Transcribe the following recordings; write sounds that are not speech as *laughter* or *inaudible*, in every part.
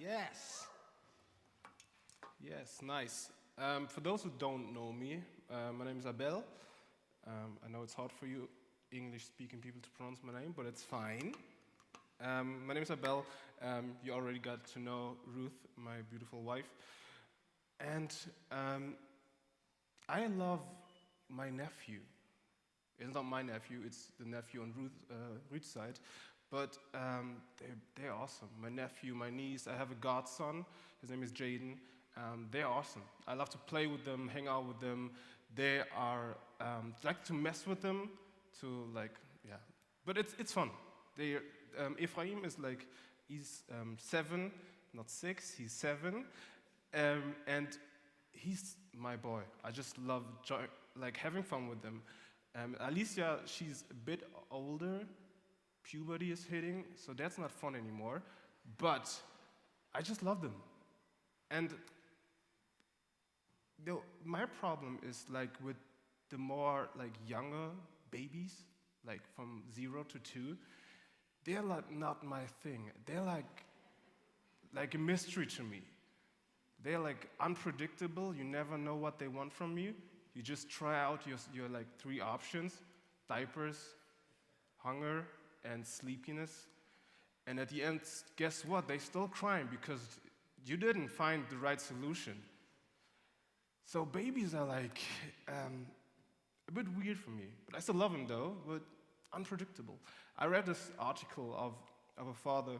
Yes. Yes, nice. Um, for those who don't know me, uh, my name is Abel. Um, I know it's hard for you English speaking people to pronounce my name, but it's fine. Um, my name is Abel. Um, you already got to know Ruth, my beautiful wife. And um, I love my nephew. It's not my nephew, it's the nephew on Ruth, uh, Ruth's side. But um, they're, they're awesome. My nephew, my niece, I have a godson. His name is Jaden. Um, they're awesome. I love to play with them, hang out with them. They are, um, like to mess with them, to like, yeah. But it's, it's fun. They, um, Ephraim is like, he's um, seven, not six, he's seven. Um, and he's my boy. I just love joy, like having fun with them. Um, Alicia, she's a bit older, puberty is hitting, so that's not fun anymore. But I just love them. And my problem is like with the more like younger babies, like from zero to two, they're like not my thing. They're like like a mystery to me. They're like unpredictable. You never know what they want from you. You just try out your, your like three options: diapers, hunger, and sleepiness. And at the end, guess what? They still crying because you didn't find the right solution. So babies are like um, a bit weird for me, but I still love them though, but unpredictable. I read this article of, of a father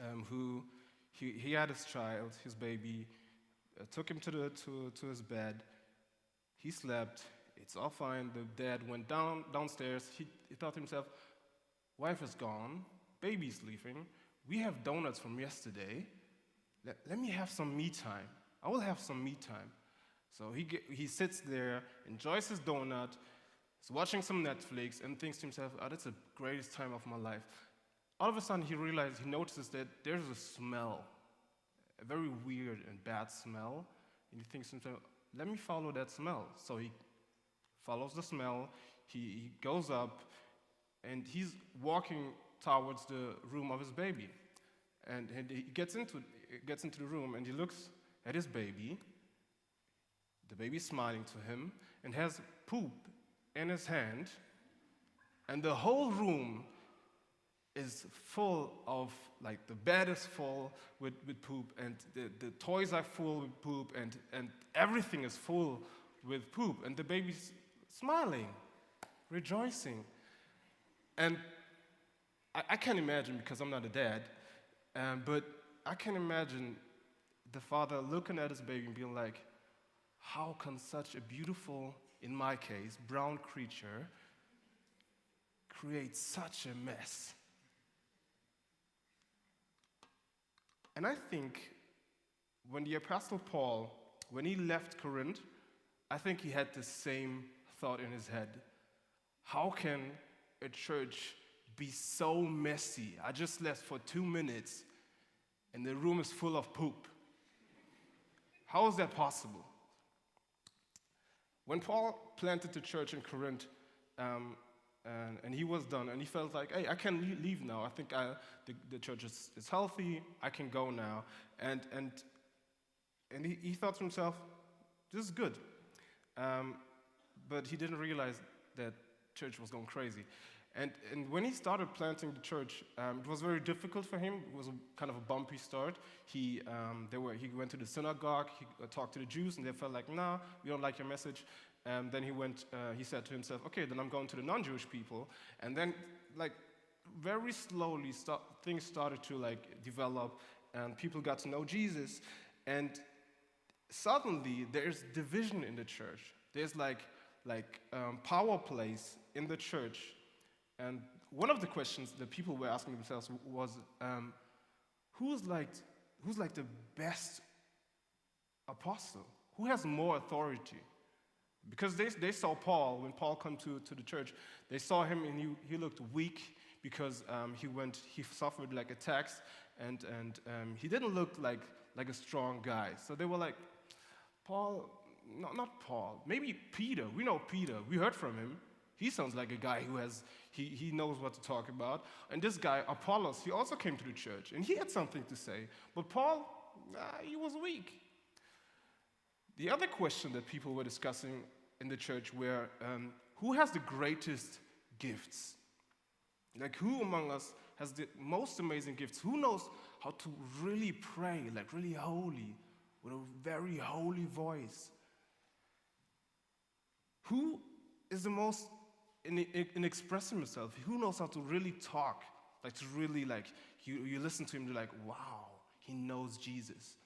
um, who he, he had his child, his baby, uh, took him to, the, to, to his bed. He slept. It's all fine. The dad went down downstairs. He, he thought to himself, wife is gone, baby's leaving. We have donuts from yesterday. Let, let me have some me time. I will have some me time. So he, get, he sits there, enjoys his donut, is watching some Netflix, and thinks to himself, oh, that's the greatest time of my life. All of a sudden, he realizes, he notices that there's a smell, a very weird and bad smell, and he thinks to himself, let me follow that smell. So he follows the smell, he, he goes up, and he's walking towards the room of his baby. And, and he gets into, gets into the room, and he looks at his baby, the baby's smiling to him and has poop in his hand, and the whole room is full of like the bed is full with, with poop and the, the toys are full with poop and, and everything is full with poop. And the baby's smiling rejoicing and i, I can imagine because i'm not a dad um, but i can imagine the father looking at his baby and being like how can such a beautiful, in my case, brown creature create such a mess? And I think when the Apostle Paul, when he left Corinth, I think he had the same thought in his head. How can a church be so messy? I just left for two minutes and the room is full of poop. How is that possible? When Paul planted the church in Corinth, um, and, and, he was done, and he felt like, hey, I can leave now. I think I, the, the, church is, is, healthy. I can go now. And, and, and he, he thought to himself, this is good. Um, but he didn't realize that church was going crazy. And, and when he started planting the church, um, it was very difficult for him. It was a, kind of a bumpy start. He, um, were, he went to the synagogue, he talked to the Jews, and they felt like, nah, we don't like your message. And then he went, uh, he said to himself, okay, then I'm going to the non-Jewish people. And then, like, very slowly, things started to, like, develop, and people got to know Jesus. And suddenly, there's division in the church. There's, like, like um, power plays in the church and one of the questions that people were asking themselves was, um, who's, like, who's like the best apostle? Who has more authority? Because they, they saw Paul, when Paul came to, to the church, they saw him and he, he looked weak because um, he, went, he suffered like attacks and, and um, he didn't look like, like a strong guy. So they were like, Paul, not, not Paul, maybe Peter. We know Peter. We heard from him. He sounds like a guy who has, he, he knows what to talk about. And this guy, Apollos, he also came to the church and he had something to say. But Paul, nah, he was weak. The other question that people were discussing in the church were um, who has the greatest gifts? Like, who among us has the most amazing gifts? Who knows how to really pray, like really holy, with a very holy voice? Who is the most in, in, in, expressing himself? Who knows how to really talk? Like to really like you, you listen to him, you're like, wow, he knows Jesus.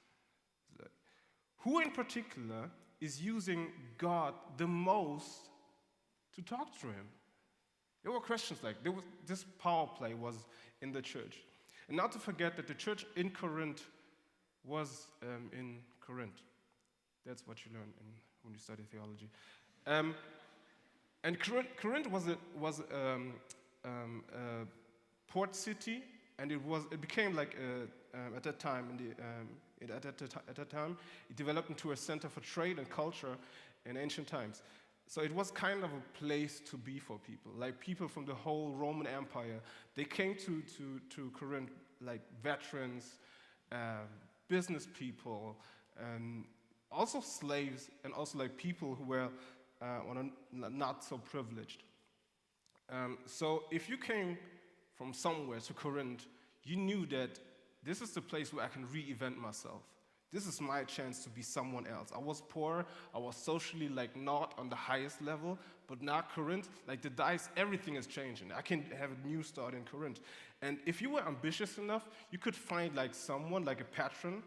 Who in particular is using God the most to talk to him? There were questions like was, this power play was in the church. And not to forget that the church in Corinth was um, in Corinth. That's what you learn in, when you study theology. Um, and Corinth was a, was um, um, a port city, and it was it became like a, um, at that time in the um, it, at, that, at that time it developed into a center for trade and culture in ancient times. So it was kind of a place to be for people, like people from the whole Roman Empire. They came to to to Corinth like veterans, uh, business people, and also slaves, and also like people who were uh, not so privileged. Um, so if you came from somewhere to Corinth, you knew that this is the place where I can reinvent myself. This is my chance to be someone else. I was poor, I was socially like not on the highest level, but now Corinth, like the dice, everything is changing. I can have a new start in Corinth. And if you were ambitious enough, you could find like someone, like a patron,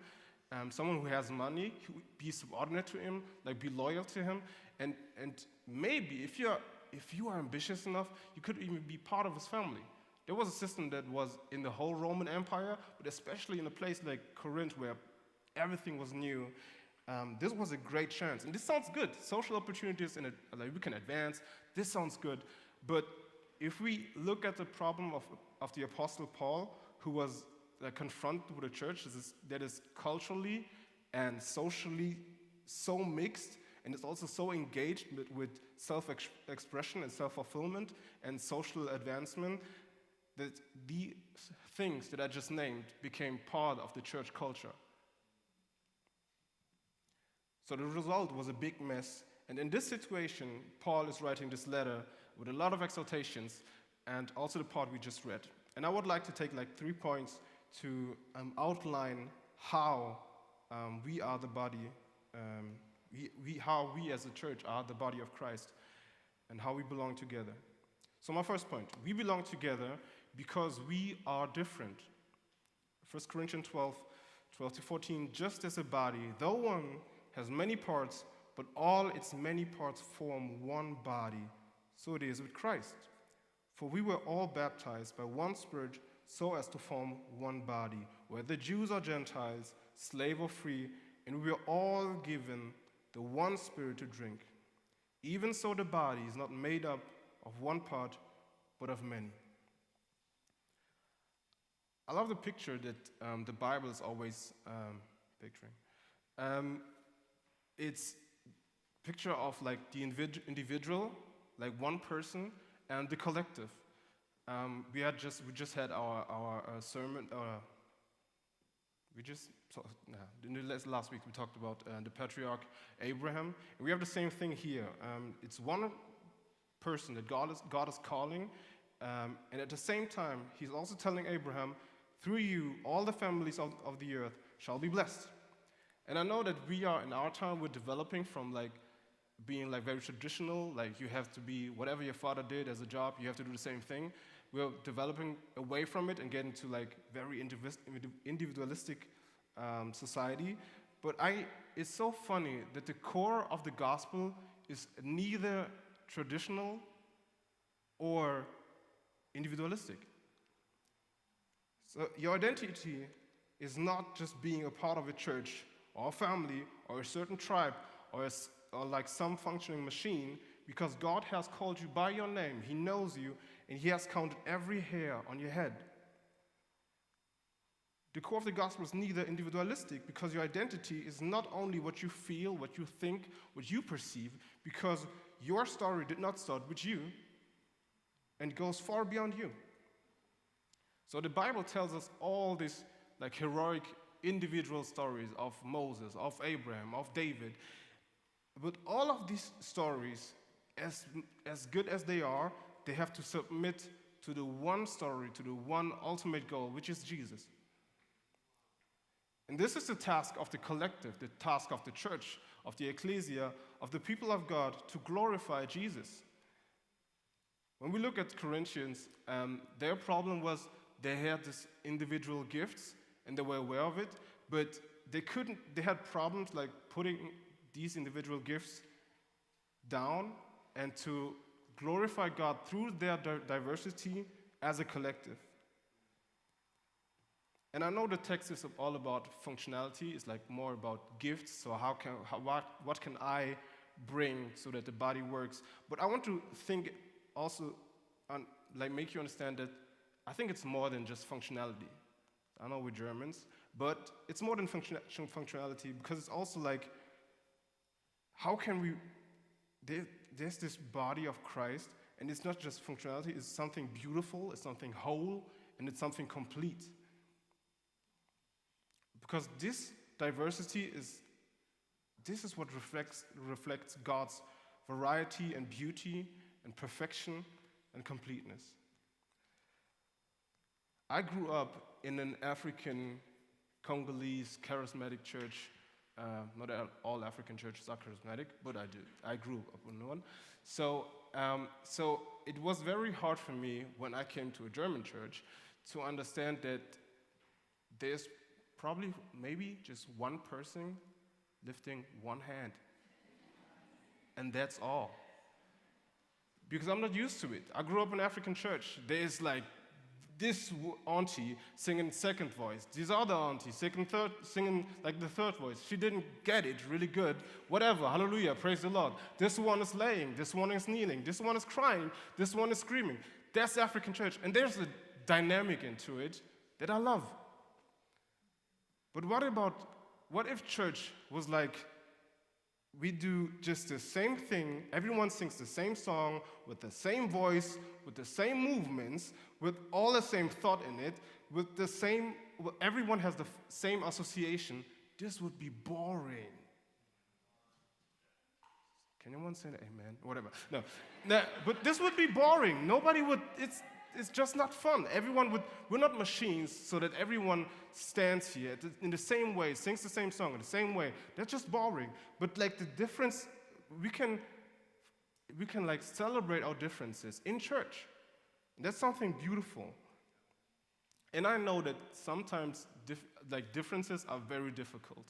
um, someone who has money, be subordinate to him, like be loyal to him, and, and maybe if, you're, if you are ambitious enough, you could even be part of his family. There was a system that was in the whole Roman Empire, but especially in a place like Corinth where everything was new. Um, this was a great chance. And this sounds good. Social opportunities, and like we can advance. This sounds good. But if we look at the problem of, of the Apostle Paul, who was uh, confronted with a church that is culturally and socially so mixed and is also so engaged with, with self expression and self fulfillment and social advancement that the things that I just named became part of the church culture. So the result was a big mess. And in this situation, Paul is writing this letter with a lot of exaltations and also the part we just read. And I would like to take like three points to um, outline how um, we are the body um, we, how we as a church are the body of Christ and how we belong together. So, my first point we belong together because we are different. 1 Corinthians 12, 12 to 14, just as a body, though one has many parts, but all its many parts form one body, so it is with Christ. For we were all baptized by one Spirit so as to form one body, whether Jews or Gentiles, slave or free, and we were all given the one spirit to drink. Even so, the body is not made up of one part, but of many. I love the picture that um, the Bible is always um, picturing. Um, it's picture of like the individual, like one person, and the collective. Um, we had just we just had our our uh, sermon. Uh, we just last week we talked about uh, the patriarch Abraham. And we have the same thing here. Um, it's one person that God is, God is calling, um, and at the same time, he's also telling Abraham, through you, all the families of, of the earth shall be blessed. And I know that we are in our time, we're developing from like being like very traditional, like you have to be whatever your father did as a job, you have to do the same thing. We're developing away from it and getting to like very individualistic um, society. But I, it's so funny that the core of the gospel is neither traditional or individualistic. So your identity is not just being a part of a church or a family or a certain tribe or, a, or like some functioning machine because God has called you by your name. He knows you and He has counted every hair on your head. The core of the gospel is neither individualistic because your identity is not only what you feel, what you think, what you perceive, because your story did not start with you, and goes far beyond you. So the Bible tells us all these like heroic individual stories of Moses, of Abraham, of David. But all of these stories, as, as good as they are, they have to submit to the one story, to the one ultimate goal, which is Jesus. And this is the task of the collective, the task of the church, of the ecclesia, of the people of God to glorify Jesus. When we look at Corinthians, um, their problem was they had these individual gifts and they were aware of it, but they couldn't, they had problems like putting these individual gifts down and to glorify God through their diversity as a collective. And I know the text is all about functionality, it's like more about gifts, so how can, how, what, what can I bring so that the body works? But I want to think also, on, like make you understand that I think it's more than just functionality. I know we're Germans, but it's more than function functionality because it's also like, how can we, there, there's this body of Christ, and it's not just functionality, it's something beautiful, it's something whole, and it's something complete. Because this diversity is, this is what reflects, reflects God's variety and beauty and perfection and completeness. I grew up in an African Congolese charismatic church. Uh, not all African churches are charismatic, but I did. I grew up in one. So, um, so it was very hard for me when I came to a German church to understand that there's probably maybe just one person lifting one hand. And that's all. Because I'm not used to it. I grew up in African church. There's like this auntie singing second voice, this other auntie singing third, singing like the third voice. She didn't get it really good. Whatever, hallelujah, praise the Lord. This one is laying, this one is kneeling, this one is crying, this one is screaming. That's African church, and there's a dynamic into it that I love. But what about what if church was like we do just the same thing. Everyone sings the same song with the same voice, with the same movements, with all the same thought in it, with the same, everyone has the same association. This would be boring. Can anyone say? Amen? Whatever. No. no. But this would be boring. Nobody would, it's, it's just not fun. Everyone would, we're not machines so that everyone stands here in the same way, sings the same song in the same way. That's just boring. But like the difference, we can, we can like celebrate our differences in church. That's something beautiful. And I know that sometimes dif- like differences are very difficult.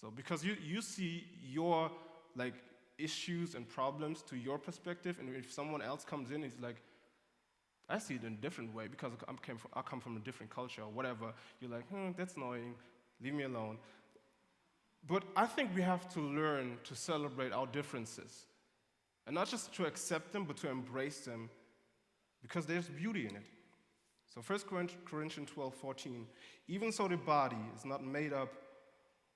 So because you, you see your like issues and problems to your perspective, and if someone else comes in, it's like, I see it in a different way because I, came from, I come from a different culture or whatever. You're like, hmm, that's annoying, leave me alone. But I think we have to learn to celebrate our differences. And not just to accept them, but to embrace them because there's beauty in it. So 1 Corinthians 12 14, even so the body is not made up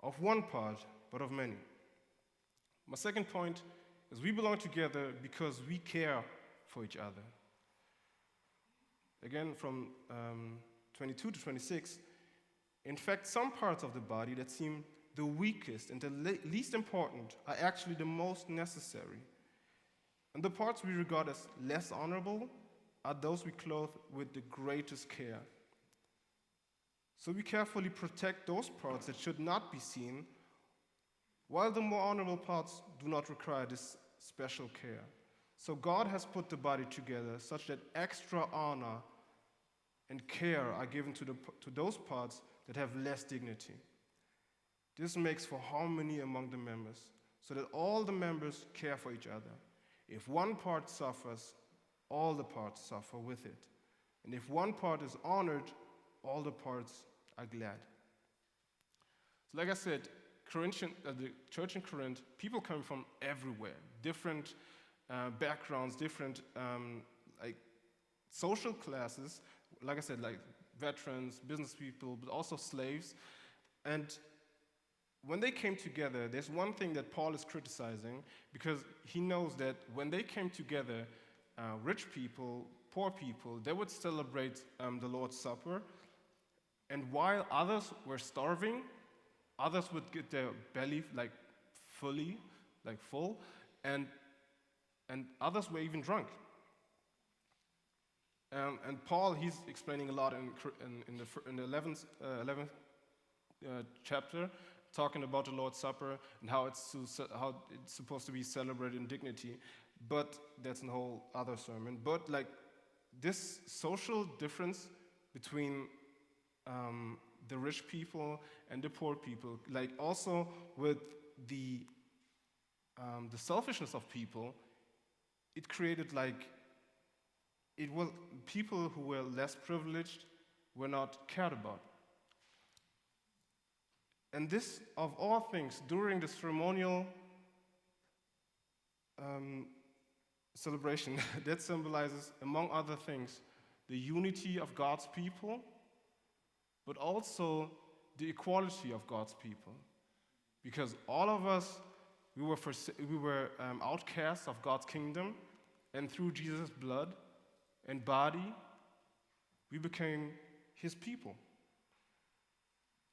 of one part, but of many. My second point is we belong together because we care for each other. Again, from um, 22 to 26, in fact, some parts of the body that seem the weakest and the le- least important are actually the most necessary. And the parts we regard as less honorable are those we clothe with the greatest care. So we carefully protect those parts that should not be seen, while the more honorable parts do not require this special care. So God has put the body together such that extra honor and care are given to, the, to those parts that have less dignity. This makes for harmony among the members, so that all the members care for each other. If one part suffers, all the parts suffer with it. And if one part is honored, all the parts are glad. So, like I said, Corinthian, uh, the church in Corinth, people come from everywhere, different uh, backgrounds, different um, like social classes. Like I said, like veterans, business people, but also slaves. And when they came together, there's one thing that Paul is criticizing because he knows that when they came together, uh, rich people, poor people, they would celebrate um, the Lord's Supper. And while others were starving, others would get their belly like fully, like full, and, and others were even drunk. Um, and Paul, he's explaining a lot in, in, in the, in the 11th, uh, 11th uh, chapter, talking about the Lord's Supper and how it's, to, how it's supposed to be celebrated in dignity. But that's a whole other sermon. But like this social difference between um, the rich people and the poor people, like also with the um, the selfishness of people, it created like it was people who were less privileged were not cared about. And this, of all things, during the ceremonial um, celebration, *laughs* that symbolizes, among other things, the unity of God's people, but also the equality of God's people. Because all of us, we were, we were um, outcasts of God's kingdom, and through Jesus' blood and body, we became his people.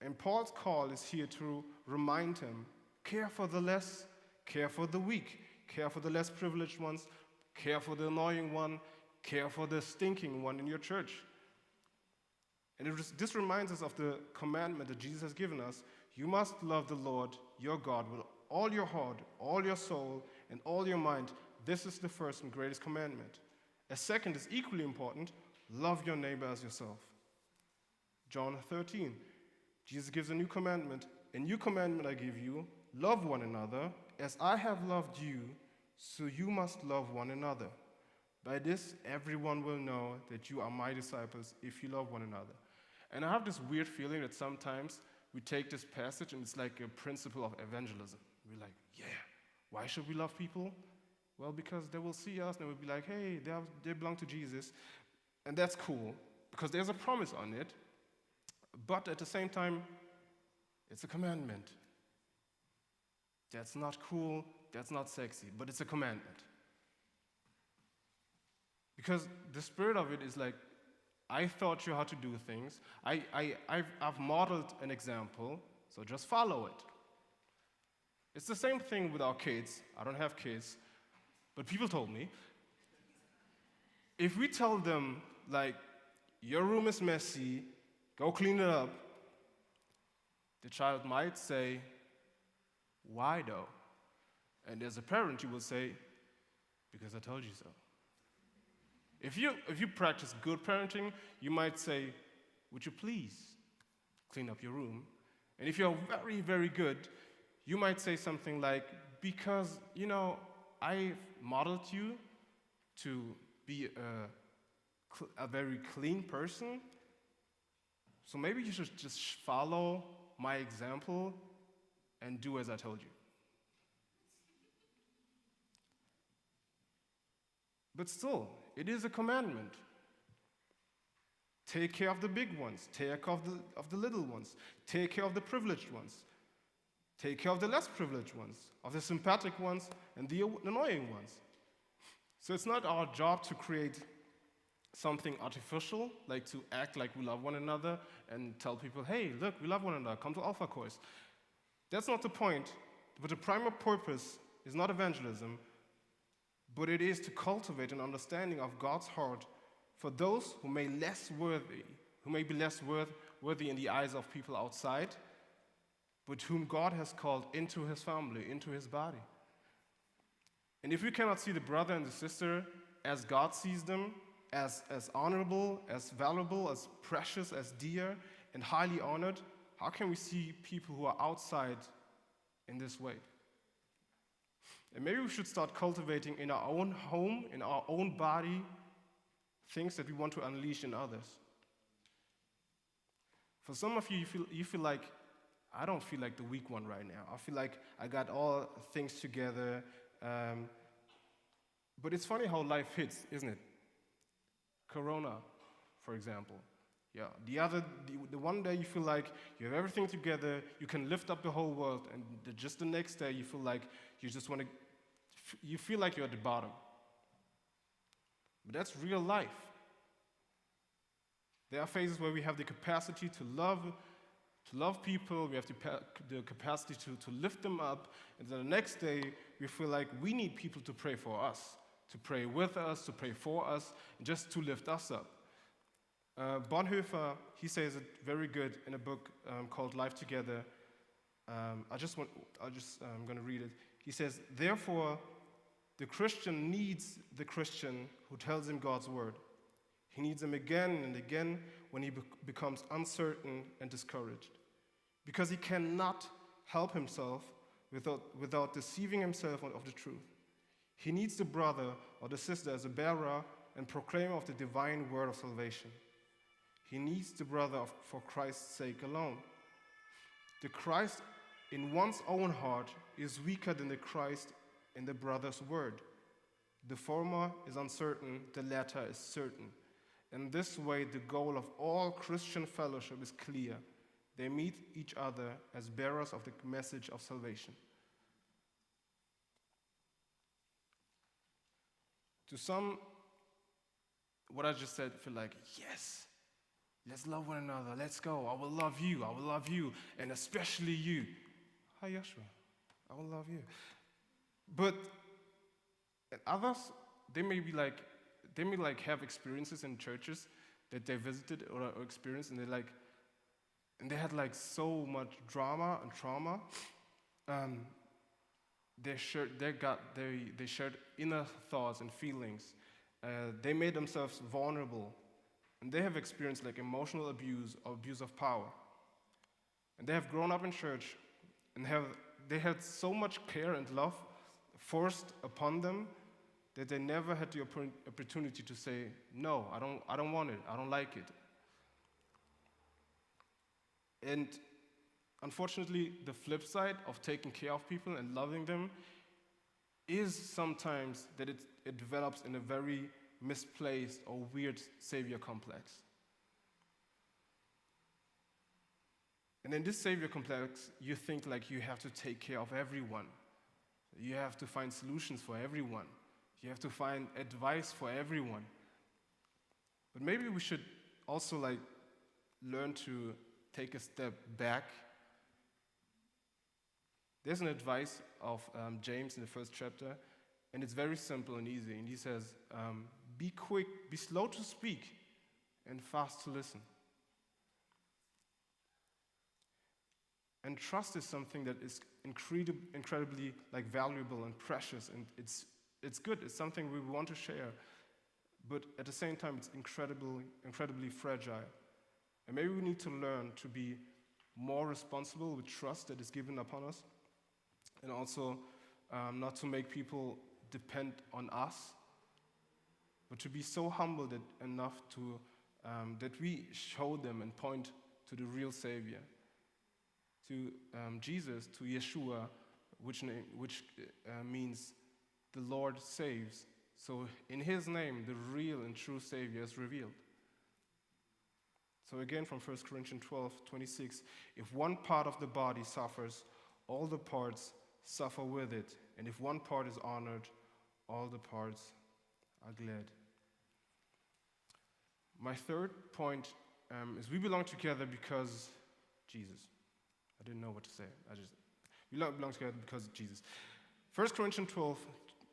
And Paul's call is here to remind him care for the less, care for the weak, care for the less privileged ones, care for the annoying one, care for the stinking one in your church. And this reminds us of the commandment that Jesus has given us you must love the Lord your God with all your heart, all your soul, and all your mind. This is the first and greatest commandment. A second is equally important love your neighbor as yourself. John 13, Jesus gives a new commandment. A new commandment I give you love one another. As I have loved you, so you must love one another. By this, everyone will know that you are my disciples if you love one another. And I have this weird feeling that sometimes we take this passage and it's like a principle of evangelism. We're like, yeah, why should we love people? Well, because they will see us and they will be like, hey, they, they belong to Jesus. And that's cool because there's a promise on it. But at the same time, it's a commandment. That's not cool, that's not sexy, but it's a commandment. Because the spirit of it is like, I taught you how to do things. I, I, I've, I've modeled an example, so just follow it. It's the same thing with our kids. I don't have kids, but people told me. If we tell them, like, your room is messy, go clean it up, the child might say, Why though? And as a parent, you will say, Because I told you so. If you, if you practice good parenting, you might say, Would you please clean up your room? And if you're very, very good, you might say something like, Because, you know, I modeled you to be a, a very clean person, so maybe you should just follow my example and do as I told you. But still, it is a commandment. Take care of the big ones, take care of the, of the little ones, take care of the privileged ones, take care of the less privileged ones, of the sympathetic ones and the annoying ones. So it's not our job to create something artificial, like to act like we love one another and tell people, hey, look, we love one another, come to Alpha Course. That's not the point. But the primary purpose is not evangelism, but it is to cultivate an understanding of God's heart for those who may less worthy, who may be less worth, worthy in the eyes of people outside, but whom God has called into his family, into his body. And if we cannot see the brother and the sister as God sees them, as, as honorable, as valuable, as precious, as dear, and highly honored, how can we see people who are outside in this way? And maybe we should start cultivating in our own home, in our own body, things that we want to unleash in others. For some of you, you feel, you feel like, I don't feel like the weak one right now. I feel like I got all things together. Um, but it's funny how life hits, isn't it? Corona, for example. Yeah, the other, the, the, one day you feel like you have everything together, you can lift up the whole world, and the, just the next day you feel like you just want to you feel like you're at the bottom. But that's real life. There are phases where we have the capacity to love, to love people, we have the, the capacity to, to lift them up, and then the next day we feel like we need people to pray for us, to pray with us, to pray for us, and just to lift us up. Uh, Bonhoeffer, he says it very good in a book um, called Life Together. Um, I just want, I just, I'm going to read it. He says, therefore, the Christian needs the Christian who tells him God's word. He needs him again and again when he be- becomes uncertain and discouraged. Because he cannot help himself without, without deceiving himself of the truth. He needs the brother or the sister as a bearer and proclaimer of the divine word of salvation. He needs the brother of, for Christ's sake alone. The Christ in one's own heart is weaker than the Christ in the brother's word. The former is uncertain, the latter is certain. In this way, the goal of all Christian fellowship is clear. They meet each other as bearers of the message of salvation. To some, what I just said feel like, yes, let's love one another, let's go. I will love you, I will love you, and especially you. Hi, Yeshua, I will love you. But others, they may be like, they may like have experiences in churches that they visited or, or experienced, and they like, and they had like so much drama and trauma. Um, they shared, they got, they, they shared inner thoughts and feelings. Uh, they made themselves vulnerable, and they have experienced like emotional abuse or abuse of power. And they have grown up in church, and have they had so much care and love forced upon them that they never had the opportunity to say, No, I don't, I don't want it, I don't like it. And unfortunately, the flip side of taking care of people and loving them is sometimes that it, it develops in a very misplaced or weird savior complex. And in this savior complex, you think like you have to take care of everyone. You have to find solutions for everyone. You have to find advice for everyone. But maybe we should also like learn to take a step back. There's an advice of um, James in the first chapter, and it's very simple and easy. And he says, um, Be quick, be slow to speak, and fast to listen. And trust is something that is incredib- incredibly like valuable and precious, and it's, it's good. It's something we want to share, but at the same time, it's incredibly, incredibly fragile. And maybe we need to learn to be more responsible with trust that is given upon us, and also um, not to make people depend on us, but to be so humble that enough to um, that we show them and point to the real Savior to um, Jesus, to Yeshua, which, name, which uh, means the Lord saves. So, in his name, the real and true Savior is revealed. So, again, from 1 Corinthians 12 26, if one part of the body suffers, all the parts suffer with it. And if one part is honored, all the parts are glad. My third point um, is we belong together because Jesus. I didn't know what to say. I just, we belong together because Jesus. 1 Corinthians 12,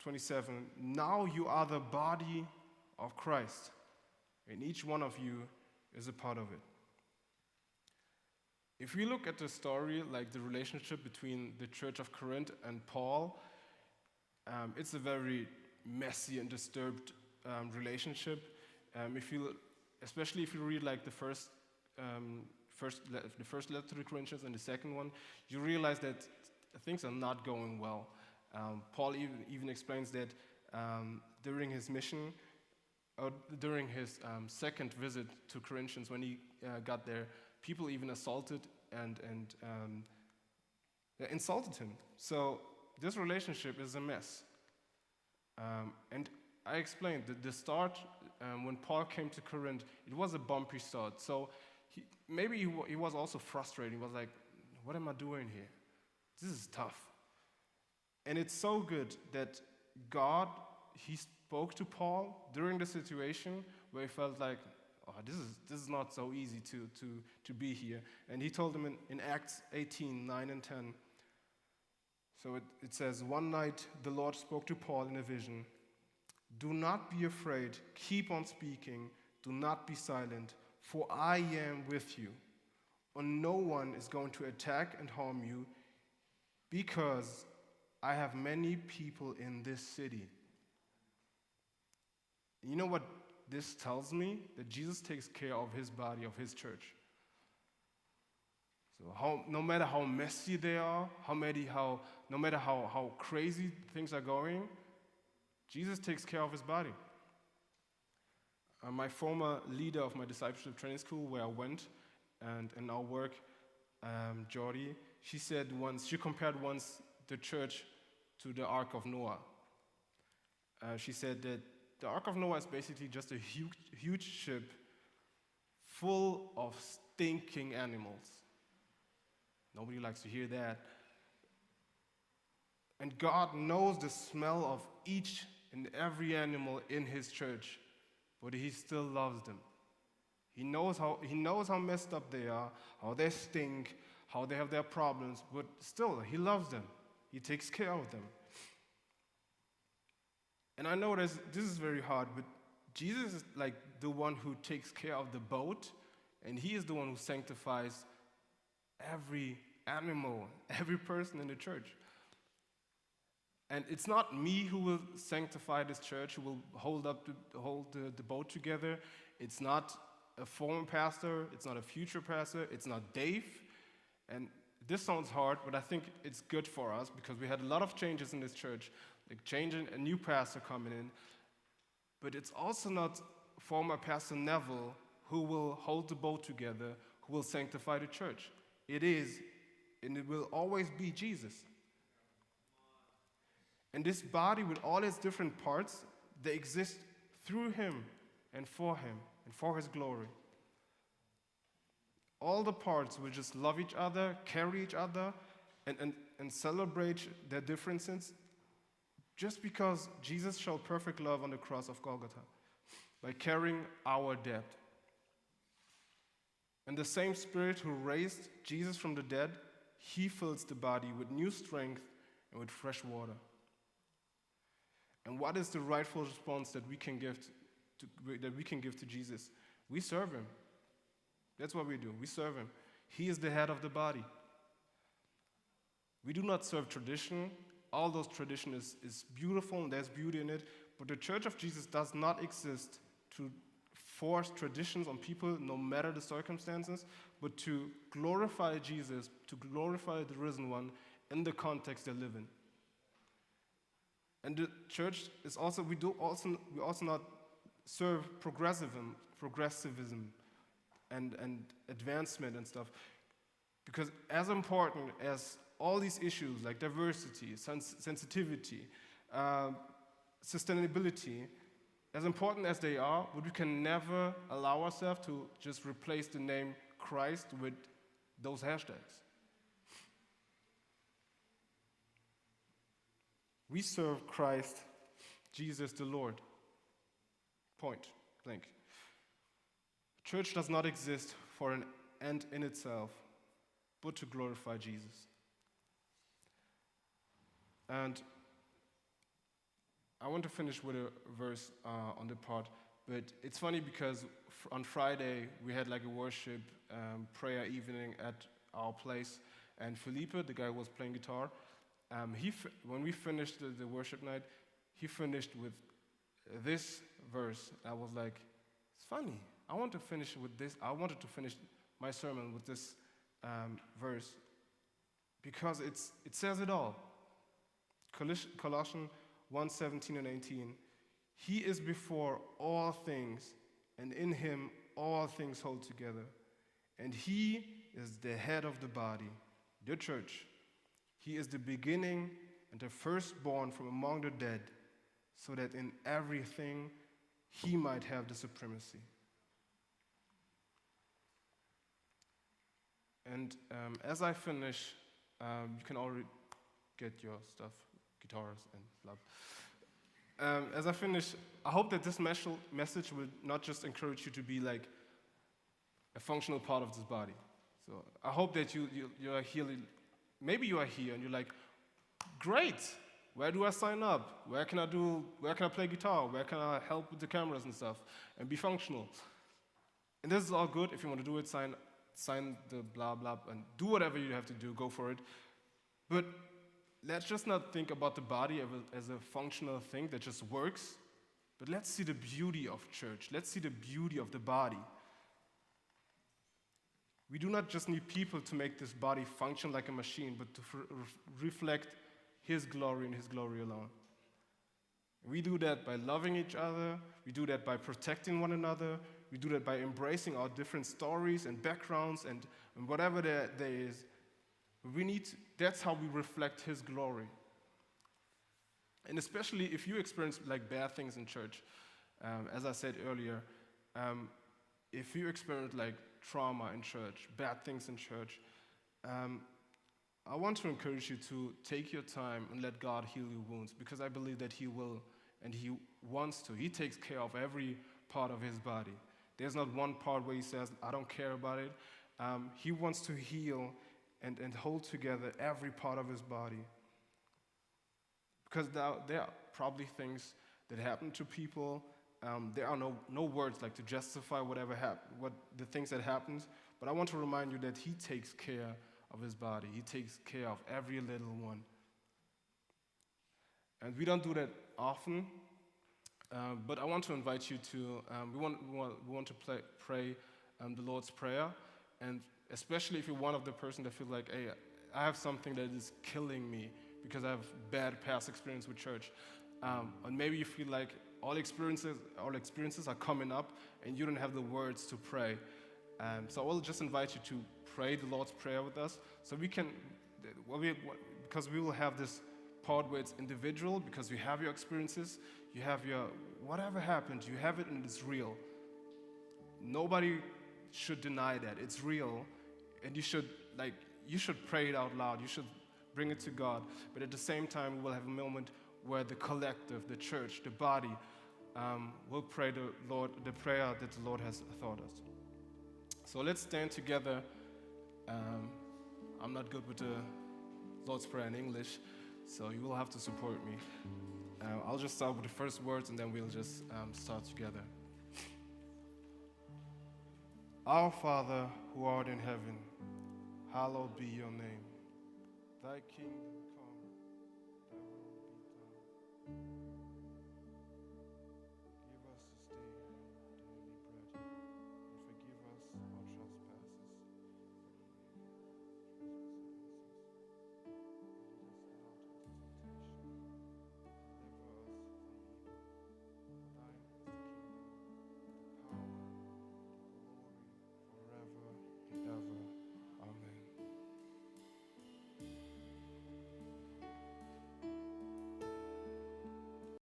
27. Now you are the body of Christ, and each one of you is a part of it. If we look at the story, like the relationship between the church of Corinth and Paul, um, it's a very messy and disturbed um, relationship. Um, if you, especially if you read like the first um, first, the first letter to the Corinthians and the second one, you realize that things are not going well. Um, Paul even, even explains that um, during his mission, or during his um, second visit to Corinthians, when he uh, got there, people even assaulted and, and um, insulted him. So this relationship is a mess. Um, and I explained that the start, um, when Paul came to Corinth, it was a bumpy start. So he, maybe he, he was also frustrated. He was like, what am I doing here? This is tough. And it's so good that God, he spoke to Paul during the situation where he felt like, oh, this is, this is not so easy to, to, to be here. And he told him in, in Acts 18 9 and 10. So it, it says, One night the Lord spoke to Paul in a vision Do not be afraid, keep on speaking, do not be silent, for I am with you. And no one is going to attack and harm you because I have many people in this city. You know what this tells me? That Jesus takes care of his body, of his church. So how, no matter how messy they are, how many, how, no matter how, how crazy things are going, Jesus takes care of his body. Uh, my former leader of my discipleship training school, where I went, and in our work, um, Jordi, she said once, she compared once the church to the Ark of Noah. Uh, she said that the Ark of Noah is basically just a huge, huge ship full of stinking animals. Nobody likes to hear that. And God knows the smell of each and every animal in His church, but He still loves them. He knows how, he knows how messed up they are, how they stink, how they have their problems, but still, He loves them. He takes care of them. And I know this, this is very hard, but Jesus is like the one who takes care of the boat, and He is the one who sanctifies every animal, every person in the church. And it's not me who will sanctify this church, who will hold up the, hold the, the boat together. It's not a former pastor, it's not a future pastor, it's not Dave. And this sounds hard, but I think it's good for us because we had a lot of changes in this church, like changing a new pastor coming in. But it's also not former Pastor Neville who will hold the boat together, who will sanctify the church. It is, and it will always be Jesus. And this body, with all its different parts, they exist through him and for him and for his glory. All the parts will just love each other, carry each other, and, and, and celebrate their differences just because Jesus showed perfect love on the cross of Golgotha by carrying our debt. And the same Spirit who raised Jesus from the dead, he fills the body with new strength and with fresh water. And what is the rightful response that we can give to, that we can give to Jesus? We serve him. That's what we do. We serve him. He is the head of the body. We do not serve tradition. All those tradition is, is beautiful and there's beauty in it, but the church of Jesus does not exist to force traditions on people no matter the circumstances, but to glorify Jesus, to glorify the risen one in the context they live in. And the church is also, we do also, we also not serve progressivism, progressivism and, and advancement and stuff. Because as important as all these issues like diversity, sens- sensitivity, uh, sustainability, as important as they are, but we can never allow ourselves to just replace the name Christ with those hashtags. We serve Christ, Jesus the Lord. Point blank. Church does not exist for an end in itself, but to glorify Jesus. And I want to finish with a verse uh, on the part, but it's funny because on Friday we had like a worship um, prayer evening at our place, and Felipe, the guy who was playing guitar, um, he when we finished the, the, worship night, he finished with this verse. I was like, it's funny. I want to finish with this. I wanted to finish my sermon with this um, verse because it's, it says it all. Colossians 1 17 and 18. He is before all things, and in him all things hold together. And he is the head of the body, the church. He is the beginning and the firstborn from among the dead, so that in everything he might have the supremacy. And um, as I finish, um, you can already get your stuff, guitars and stuff. Um, as I finish, I hope that this message will not just encourage you to be like a functional part of this body. So I hope that you, you, you are here. Maybe you are here and you're like, great. Where do I sign up? Where can I do? Where can I play guitar? Where can I help with the cameras and stuff and be functional? And this is all good. If you want to do it, sign, sign the blah blah and do whatever you have to do. Go for it. But let's just not think about the body as a, functional thing that just works. But let's see the beauty of church. Let's see the beauty of the body. We do not just need people to make this body function like a machine, but to reflect His glory and His glory alone. We do that by loving each other, we do that by protecting one another, we do that by embracing our different stories and backgrounds and, and whatever there, there is. We need, that's how we reflect His glory. And especially if you experience like bad things in church, um, as I said earlier, um, if you experience like trauma in church, bad things in church, um, I want to encourage you to take your time and let God heal your wounds because I believe that He will and He wants to. He takes care of every part of His body. There's not one part where He says, I don't care about it. Um, he wants to heal and, and hold together every part of His body. Because there, there are probably things that happen to people um, there are no, no words like to justify whatever hap- what the things that happens, but I want to remind you that He takes care of His body. He takes care of every little one. And we don't do that often, uh, but I want to invite you to, um, we, want, we, want, we want to play, pray um, the Lord's Prayer, and especially if you're one of the person that feel like, hey, I have something that is killing me because I have bad past experience with church. Um, and maybe you feel like all experiences, all experiences are coming up, and you don't have the words to pray. Um, so I will just invite you to pray the Lord's Prayer with us, so we can, well, we, because we will have this part where it's individual, because you have your experiences, you have your whatever happened, you have it, and it's real. Nobody should deny that it's real, and you should like you should pray it out loud. You should bring it to God. But at the same time, we will have a moment where the collective, the church, the body, um, we'll pray the Lord, the prayer that the Lord has taught us. So let's stand together. Um, I'm not good with the Lord's Prayer in English, so you will have to support me. Uh, I'll just start with the first words and then we'll just um, start together. Our Father who art in heaven, hallowed be your name. Thy kingdom